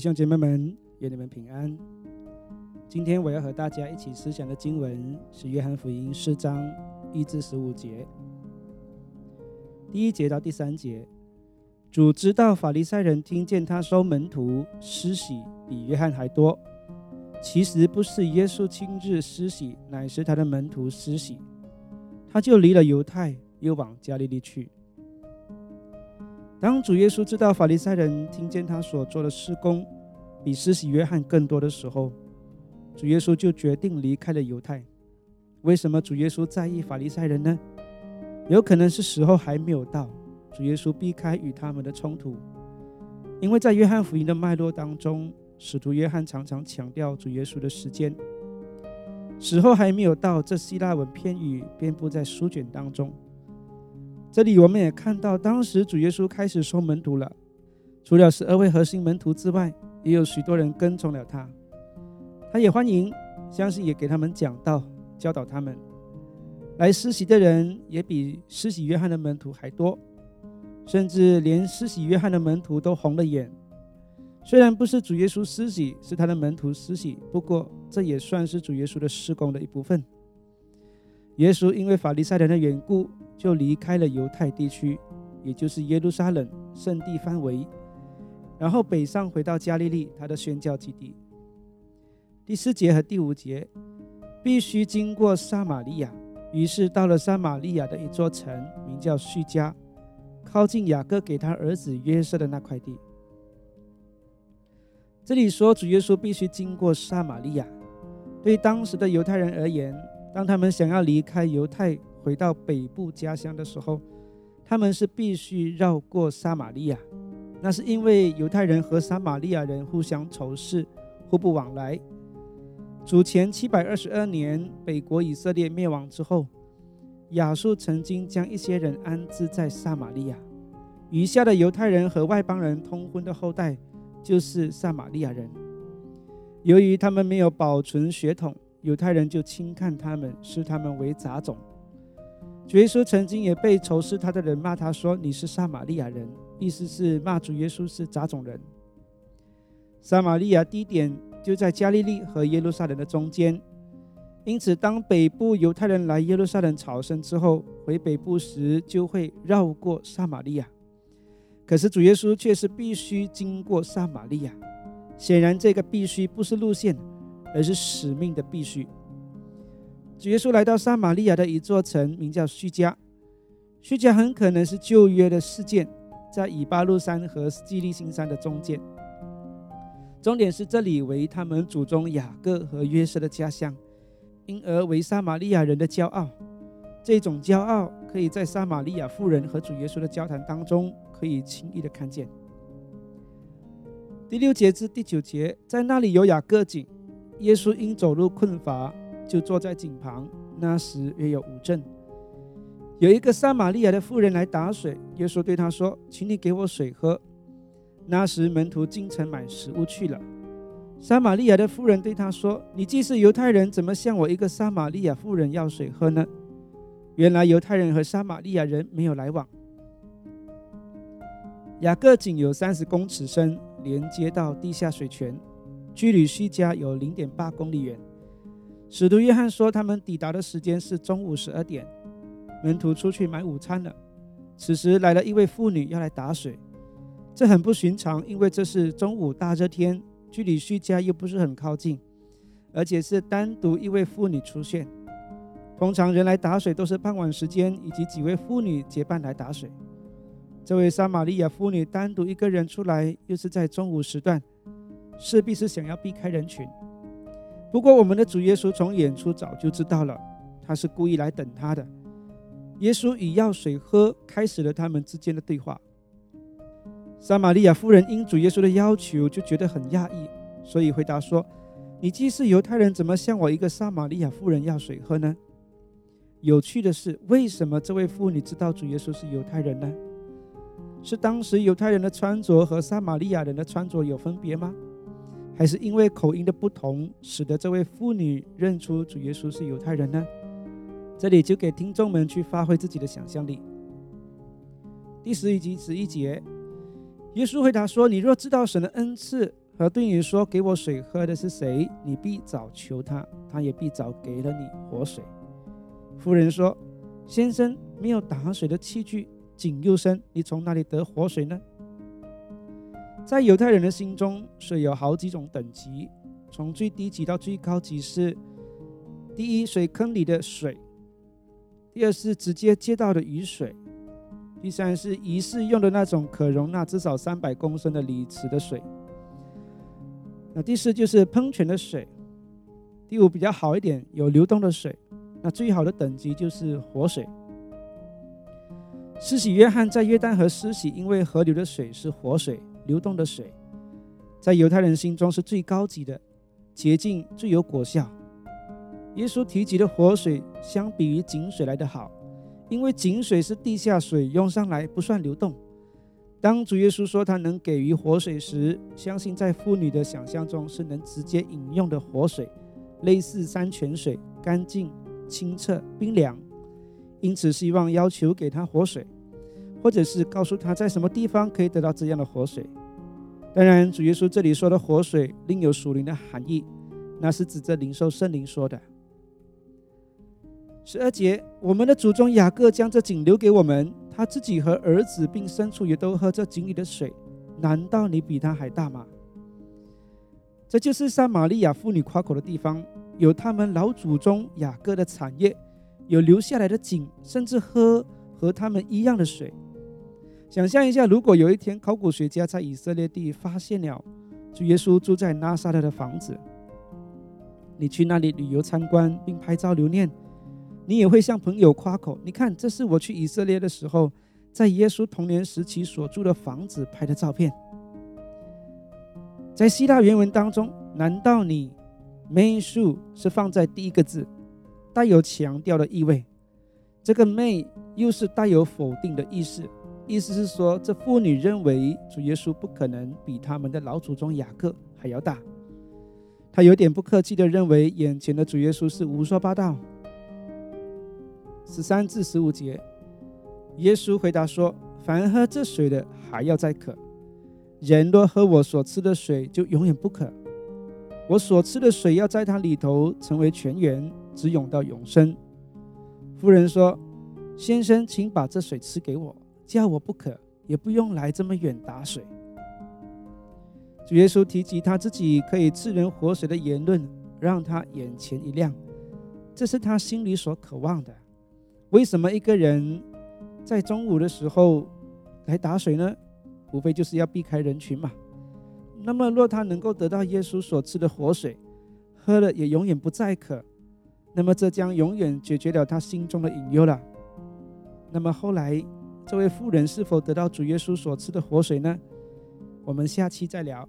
兄姐妹们，愿你们平安。今天我要和大家一起思想的经文是《约翰福音》四章一至十五节，第一节到第三节。主知道法利赛人听见他收门徒施洗比约翰还多，其实不是耶稣亲自施洗，乃是他的门徒施洗。他就离了犹太，又往加利利去。当主耶稣知道法利赛人听见他所做的施工比施洗约翰更多的时候，主耶稣就决定离开了犹太。为什么主耶稣在意法利赛人呢？有可能是时候还没有到。主耶稣避开与他们的冲突，因为在约翰福音的脉络当中，使徒约翰常常强调主耶稣的时间时候还没有到。这希腊文片语遍布在书卷当中。这里我们也看到，当时主耶稣开始收门徒了，除了十二位核心门徒之外，也有许多人跟从了他。他也欢迎，相信也给他们讲道，教导他们。来施洗的人也比施洗约翰的门徒还多。甚至连施洗约翰的门徒都红了眼。虽然不是主耶稣施洗，是他的门徒施洗，不过这也算是主耶稣的施工的一部分。耶稣因为法利赛人的缘故，就离开了犹太地区，也就是耶路撒冷圣地范围，然后北上回到加利利，他的宣教基地。第四节和第五节必须经过撒玛利亚，于是到了撒玛利亚的一座城，名叫叙加。靠近雅各给他儿子约瑟的那块地。这里说主耶稣必须经过撒玛利亚。对当时的犹太人而言，当他们想要离开犹太回到北部家乡的时候，他们是必须绕过撒玛利亚。那是因为犹太人和撒玛利亚人互相仇视，互不往来。主前七百二十二年，北国以色列灭亡之后。亚述曾经将一些人安置在撒玛利亚，余下的犹太人和外邦人通婚的后代就是撒玛利亚人。由于他们没有保存血统，犹太人就轻看他们，视他们为杂种。主耶稣曾经也被仇视他的人骂他说：“你是撒玛利亚人”，意思是骂主耶稣是杂种人。撒玛利亚地点就在加利利和耶路撒冷的中间。因此，当北部犹太人来耶路撒冷朝圣之后，回北部时就会绕过撒玛利亚。可是主耶稣却是必须经过撒玛利亚。显然，这个必须不是路线，而是使命的必须。主耶稣来到撒玛利亚的一座城，名叫叙加。叙加很可能是旧约的事件，在以巴路山和基利新山的中间。重点是，这里为他们祖宗雅各和约瑟的家乡。因而为撒玛利亚人的骄傲，这种骄傲可以在撒玛利亚妇人和主耶稣的交谈当中可以轻易的看见。第六节至第九节，在那里有雅各井，耶稣因走路困乏，就坐在井旁。那时约有五阵，有一个撒玛利亚的妇人来打水，耶稣对他说：“请你给我水喝。”那时门徒进城买食物去了。撒玛利亚的妇人对他说：“你既是犹太人，怎么向我一个撒玛利亚妇人要水喝呢？”原来犹太人和撒玛利亚人没有来往。雅各井有三十公尺深，连接到地下水泉，距离叙加有零点八公里远。使徒约翰说，他们抵达的时间是中午十二点，门徒出去买午餐了。此时来了一位妇女要来打水，这很不寻常，因为这是中午大热天。距离叙家又不是很靠近，而且是单独一位妇女出现。通常人来打水都是傍晚时间，以及几位妇女结伴来打水。这位撒玛利亚妇女单独一个人出来，又是在中午时段，势必是想要避开人群。不过，我们的主耶稣从远处早就知道了，他是故意来等他的。耶稣以要水喝开始了他们之间的对话。撒玛利亚夫人因主耶稣的要求就觉得很讶异，所以回答说：“你既是犹太人，怎么向我一个撒玛利亚夫人要水喝呢？”有趣的是，为什么这位妇女知道主耶稣是犹太人呢？是当时犹太人的穿着和撒玛利亚人的穿着有分别吗？还是因为口音的不同，使得这位妇女认出主耶稣是犹太人呢？这里就给听众们去发挥自己的想象力。第十一集十一节。耶稣回答说：“你若知道神的恩赐和对你说：“给我水喝的是谁？”你必早求他，他也必早给了你活水。夫人说：“先生，没有打水的器具，井又深，你从哪里得活水呢？”在犹太人的心中，水有好几种等级，从最低级到最高级是：第一，水坑里的水；第二是直接接到的雨水；第三是仪式用的那种可容纳至少三百公升的礼池的水。那第四就是喷泉的水，第五比较好一点，有流动的水。那最好的等级就是活水。施洗约翰在约旦河施洗，因为河流的水是活水，流动的水，在犹太人心中是最高级的，洁净最有果效。耶稣提及的活水，相比于井水来的好，因为井水是地下水，用上来不算流动。当主耶稣说他能给予活水时，相信在妇女的想象中是能直接饮用的活水，类似山泉水，干净、清澈、冰凉。因此，希望要求给他活水，或者是告诉他在什么地方可以得到这样的活水。当然，主耶稣这里说的活水另有属灵的含义，那是指着灵受圣灵说的。十二节，我们的祖宗雅各将这井留给我们。他自己和儿子并牲畜也都喝这井里的水，难道你比他还大吗？这就是撒玛利亚妇女夸口的地方，有他们老祖宗雅各的产业，有留下来的井，甚至喝和他们一样的水。想象一下，如果有一天考古学家在以色列地发现了主耶稣住在拿撒勒的房子，你去那里旅游参观并拍照留念。你也会向朋友夸口，你看，这是我去以色列的时候，在耶稣童年时期所住的房子拍的照片。在希腊原文当中，难道你 “may” 数是放在第一个字，带有强调的意味？这个 “may” 又是带有否定的意思，意思是说，这妇女认为主耶稣不可能比他们的老祖宗雅各还要大。她有点不客气的认为，眼前的主耶稣是胡说八道。十三至十五节，耶稣回答说：“凡喝这水的，还要再渴；人若喝我所吃的水，就永远不渴。我所吃的水要在它里头成为泉源，直涌到永生。”夫人说：“先生，请把这水赐给我，叫我不渴，也不用来这么远打水。”主耶稣提及他自己可以赐人活水的言论，让他眼前一亮，这是他心里所渴望的。为什么一个人在中午的时候来打水呢？无非就是要避开人群嘛。那么，若他能够得到耶稣所赐的活水，喝了也永远不再渴，那么这将永远解决了他心中的隐忧了。那么后来，这位妇人是否得到主耶稣所赐的活水呢？我们下期再聊。